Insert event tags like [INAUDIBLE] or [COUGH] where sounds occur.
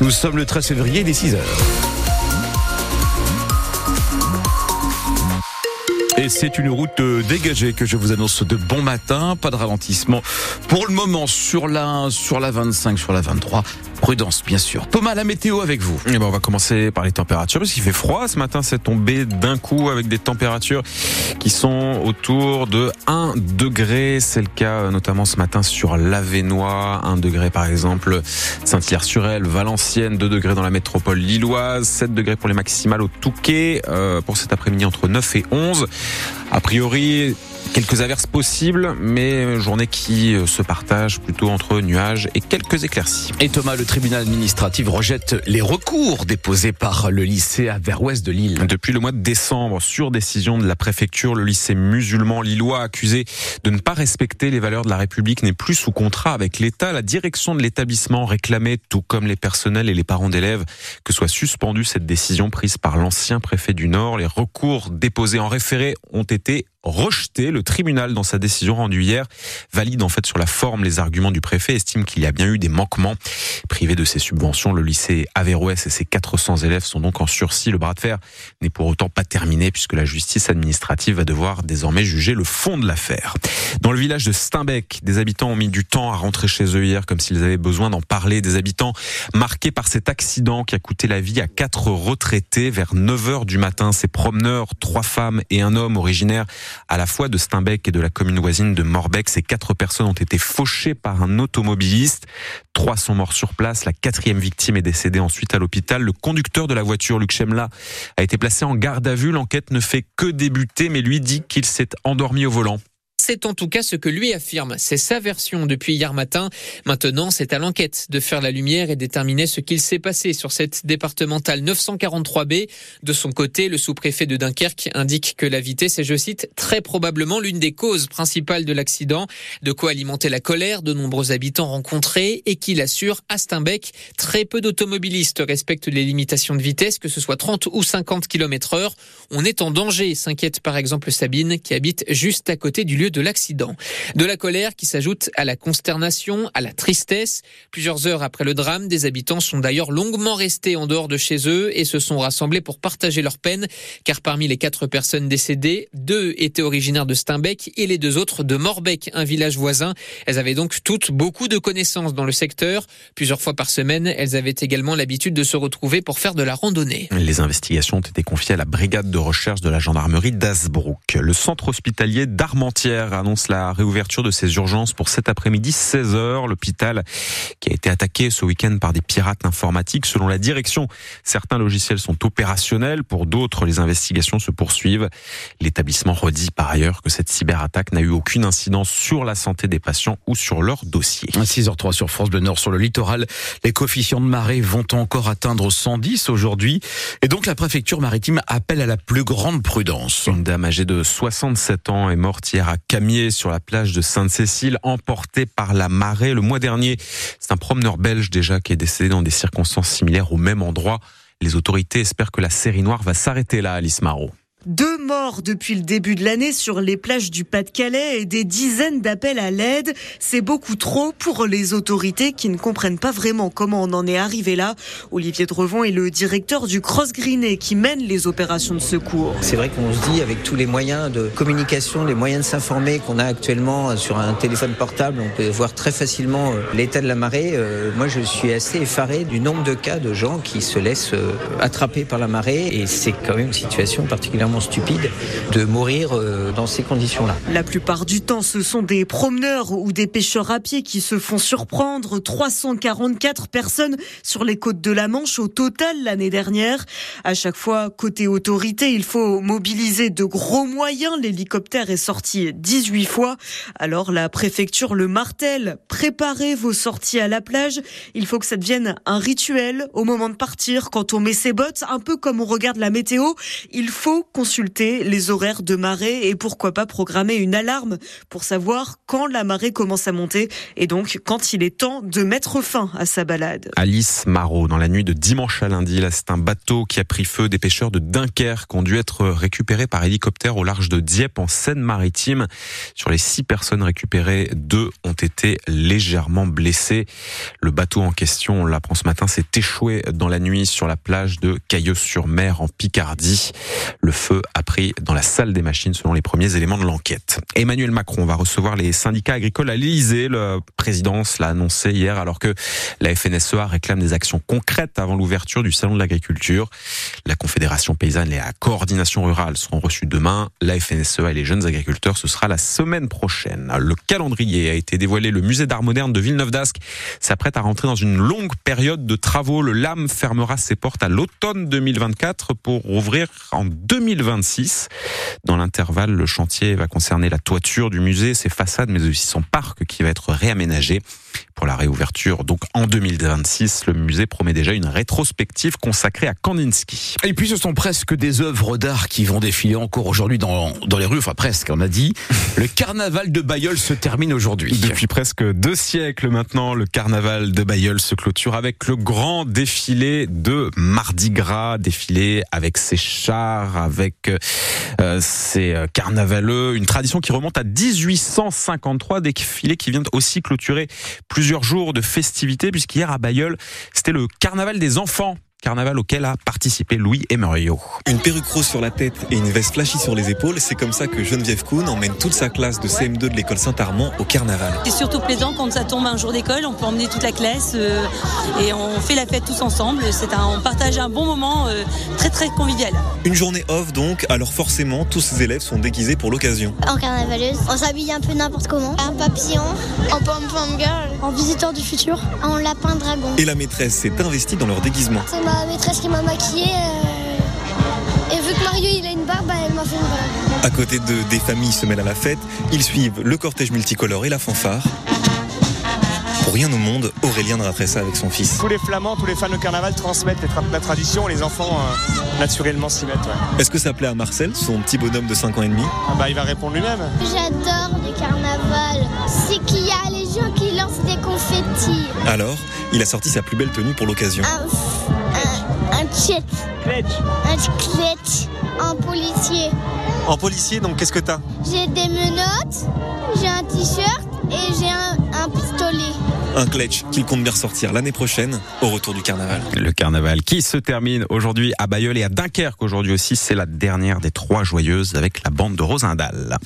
Nous sommes le 13 février, les 6 heures. Et c'est une route euh, dégagée que je vous annonce de bon matin. Pas de ralentissement pour le moment sur la sur la 25, sur la 23. Prudence, bien sûr. Thomas, la météo avec vous. Et eh ben, on va commencer par les températures parce qu'il fait froid ce matin. C'est tombé d'un coup avec des températures qui sont autour de 1 degré. C'est le cas euh, notamment ce matin sur l'Avenois. 1 degré par exemple Saint-Hilaire-sur-Elle, Valenciennes, 2 degrés dans la métropole lilloise, 7 degrés pour les maximales au Touquet. Euh, pour cet après-midi entre 9 et 11. A priori, Quelques averses possibles, mais journée qui euh, se partage plutôt entre nuages et quelques éclaircies. Et Thomas, le tribunal administratif rejette les recours déposés par le lycée à Vers-Ouest de Lille. Depuis le mois de décembre, sur décision de la préfecture, le lycée musulman lillois accusé de ne pas respecter les valeurs de la République n'est plus sous contrat avec l'État. La direction de l'établissement réclamait, tout comme les personnels et les parents d'élèves, que soit suspendue cette décision prise par l'ancien préfet du Nord. Les recours déposés en référé ont été rejeté. Le tribunal, dans sa décision rendue hier, valide en fait sur la forme les arguments du préfet, estime qu'il y a bien eu des manquements. Privé de ses subventions, le lycée Averroès et ses 400 élèves sont donc en sursis. Le bras de fer n'est pour autant pas terminé puisque la justice administrative va devoir désormais juger le fond de l'affaire. Dans le village de Steinbeck, des habitants ont mis du temps à rentrer chez eux hier comme s'ils avaient besoin d'en parler. Des habitants marqués par cet accident qui a coûté la vie à quatre retraités vers 9 heures du matin. Ces promeneurs, trois femmes et un homme originaires à la fois de Steinbeck et de la commune voisine de Morbeck. Ces quatre personnes ont été fauchées par un automobiliste. Trois sont morts sur place. La quatrième victime est décédée ensuite à l'hôpital. Le conducteur de la voiture, Luc Chemla, a été placé en garde à vue. L'enquête ne fait que débuter, mais lui dit qu'il s'est endormi au volant. C'est en tout cas ce que lui affirme. C'est sa version depuis hier matin. Maintenant, c'est à l'enquête de faire la lumière et déterminer ce qu'il s'est passé sur cette départementale 943B. De son côté, le sous-préfet de Dunkerque indique que la vitesse est, je cite, très probablement l'une des causes principales de l'accident. De quoi alimenter la colère de nombreux habitants rencontrés et qu'il assure à Steinbeck, très peu d'automobilistes respectent les limitations de vitesse, que ce soit 30 ou 50 km heure. On est en danger, s'inquiète par exemple Sabine, qui habite juste à côté du lieu de de l'accident. De la colère qui s'ajoute à la consternation, à la tristesse. Plusieurs heures après le drame, des habitants sont d'ailleurs longuement restés en dehors de chez eux et se sont rassemblés pour partager leur peine, car parmi les quatre personnes décédées, deux étaient originaires de Steinbeck et les deux autres de Morbeck, un village voisin. Elles avaient donc toutes beaucoup de connaissances dans le secteur. Plusieurs fois par semaine, elles avaient également l'habitude de se retrouver pour faire de la randonnée. Les investigations ont été confiées à la brigade de recherche de la gendarmerie d'Asbrook. Le centre hospitalier d'Armentières annonce la réouverture de ses urgences pour cet après-midi 16h. L'hôpital qui a été attaqué ce week-end par des pirates informatiques. Selon la direction, certains logiciels sont opérationnels. Pour d'autres, les investigations se poursuivent. L'établissement redit par ailleurs que cette cyberattaque n'a eu aucune incidence sur la santé des patients ou sur leur dossier. 6h03 sur France Bleu Nord sur le littoral. Les coefficients de marée vont encore atteindre 110 aujourd'hui. Et donc la préfecture maritime appelle à la plus grande prudence. Une dame âgée de 67 ans est morte hier à Camier sur la plage de Sainte-Cécile, emporté par la marée. Le mois dernier, c'est un promeneur belge déjà qui est décédé dans des circonstances similaires au même endroit. Les autorités espèrent que la série noire va s'arrêter là, Alice Marot. Deux morts depuis le début de l'année sur les plages du Pas-de-Calais et des dizaines d'appels à l'aide. C'est beaucoup trop pour les autorités qui ne comprennent pas vraiment comment on en est arrivé là. Olivier Drevon est le directeur du Cross Greené qui mène les opérations de secours. C'est vrai qu'on se dit avec tous les moyens de communication, les moyens de s'informer qu'on a actuellement sur un téléphone portable, on peut voir très facilement euh, l'état de la marée. Euh, moi, je suis assez effaré du nombre de cas de gens qui se laissent euh, attraper par la marée et c'est quand même une situation particulièrement stupide de mourir euh, dans ces conditions-là. La plupart du temps, ce sont des promeneurs ou des pêcheurs à pied qui se font surprendre. 344 personnes sur les côtes de la Manche au total l'année dernière. À chaque fois, côté autorité, il faut mobiliser de gros moyens. L'hélicoptère est sorti 18 fois. Alors la préfecture le martèle. Préparez vos sorties à la plage. Il faut que ça devienne un rituel au moment de partir. Quand on met ses bottes, un peu comme on regarde la météo, il faut qu'on consulter les horaires de marée et pourquoi pas programmer une alarme pour savoir quand la marée commence à monter et donc quand il est temps de mettre fin à sa balade. Alice Marot, dans la nuit de dimanche à lundi, là c'est un bateau qui a pris feu. Des pêcheurs de Dunkerque ont dû être récupérés par hélicoptère au large de Dieppe en Seine-Maritime. Sur les six personnes récupérées, deux ont été légèrement blessés. Le bateau en question, on l'apprend ce matin, s'est échoué dans la nuit sur la plage de Cailleuse-sur-Mer en Picardie. Le feu a pris dans la salle des machines selon les premiers éléments de l'enquête. Emmanuel Macron va recevoir les syndicats agricoles à l'Elysée. La présidence l'a annoncé hier alors que la FNSEA réclame des actions concrètes avant l'ouverture du salon de l'agriculture. La Confédération paysanne et la coordination rurale seront reçues demain. La FNSEA et les jeunes agriculteurs, ce sera la semaine prochaine. Le calendrier a été dévoilé. Le musée d'art moderne de Villeneuve d'Ascq s'apprête à rentrer dans une longue période de travaux. Le LAM fermera ses portes à l'automne 2024 pour ouvrir en 2026. Dans l'intervalle, le chantier va concerner la toiture du musée, ses façades, mais aussi son parc qui va être réaménagé. Pour la réouverture, donc en 2026, le musée promet déjà une rétrospective consacrée à Kandinsky. Et puis ce sont presque des œuvres d'art qui vont défiler encore aujourd'hui dans, dans les rues, enfin presque, on a dit. [LAUGHS] Le carnaval de Bayeul se termine aujourd'hui. Depuis presque deux siècles maintenant, le carnaval de Bayeul se clôture avec le grand défilé de Mardi Gras, défilé avec ses chars, avec euh, ses euh, carnavaleux, une tradition qui remonte à 1853, défilé qui vient aussi clôturer plusieurs jours de festivités, puisqu'hier à Bayeul, c'était le carnaval des enfants carnaval auquel a participé Louis Emerio. Une perruque rose sur la tête et une veste flashy sur les épaules, c'est comme ça que Geneviève Kuhn emmène toute sa classe de CM2 de l'école Saint-Armand au carnaval. C'est surtout plaisant quand ça tombe un jour d'école, on peut emmener toute la classe euh, et on fait la fête tous ensemble. C'est un, on partage un bon moment euh, très très convivial. Une journée off donc, alors forcément tous ces élèves sont déguisés pour l'occasion. En carnavaleuse, on s'habille un peu n'importe comment. Un papillon, en pom-pom girl, en visiteur du futur, en lapin dragon. Et la maîtresse s'est investie dans leur déguisement. Ma maîtresse qui m'a maquillée. euh, Et vu que Mario il a une barbe, bah, elle m'a fait une barbe. À côté de des familles se mêlent à la fête, ils suivent le cortège multicolore et la fanfare. Pour rien au monde, Aurélien raterait ça avec son fils. Tous les flamands, tous les fans de carnaval transmettent les tra- la tradition, les enfants euh, naturellement s'y mettent. ouais. Est-ce que ça plaît à Marcel, son petit bonhomme de 5 ans et demi? Ah bah, il va répondre lui-même. J'adore le carnaval. C'est qu'il y a les gens qui lancent des confettis. Alors, il a sorti sa plus belle tenue pour l'occasion. Un, tchèque, un un policier. En policier, donc qu'est-ce que t'as? J'ai des menottes, j'ai un t-shirt et j'ai un, un pistolet. Un clutch qu'il compte bien ressortir l'année prochaine au retour du carnaval. Le carnaval qui se termine aujourd'hui à Bayeul et à Dunkerque aujourd'hui aussi, c'est la dernière des trois joyeuses avec la bande de Rosendal.